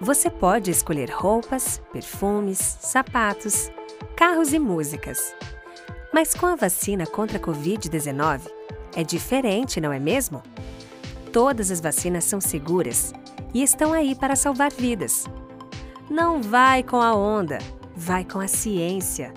Você pode escolher roupas, perfumes, sapatos, carros e músicas. Mas com a vacina contra a Covid-19, é diferente, não é mesmo? Todas as vacinas são seguras e estão aí para salvar vidas. Não vai com a onda, vai com a ciência.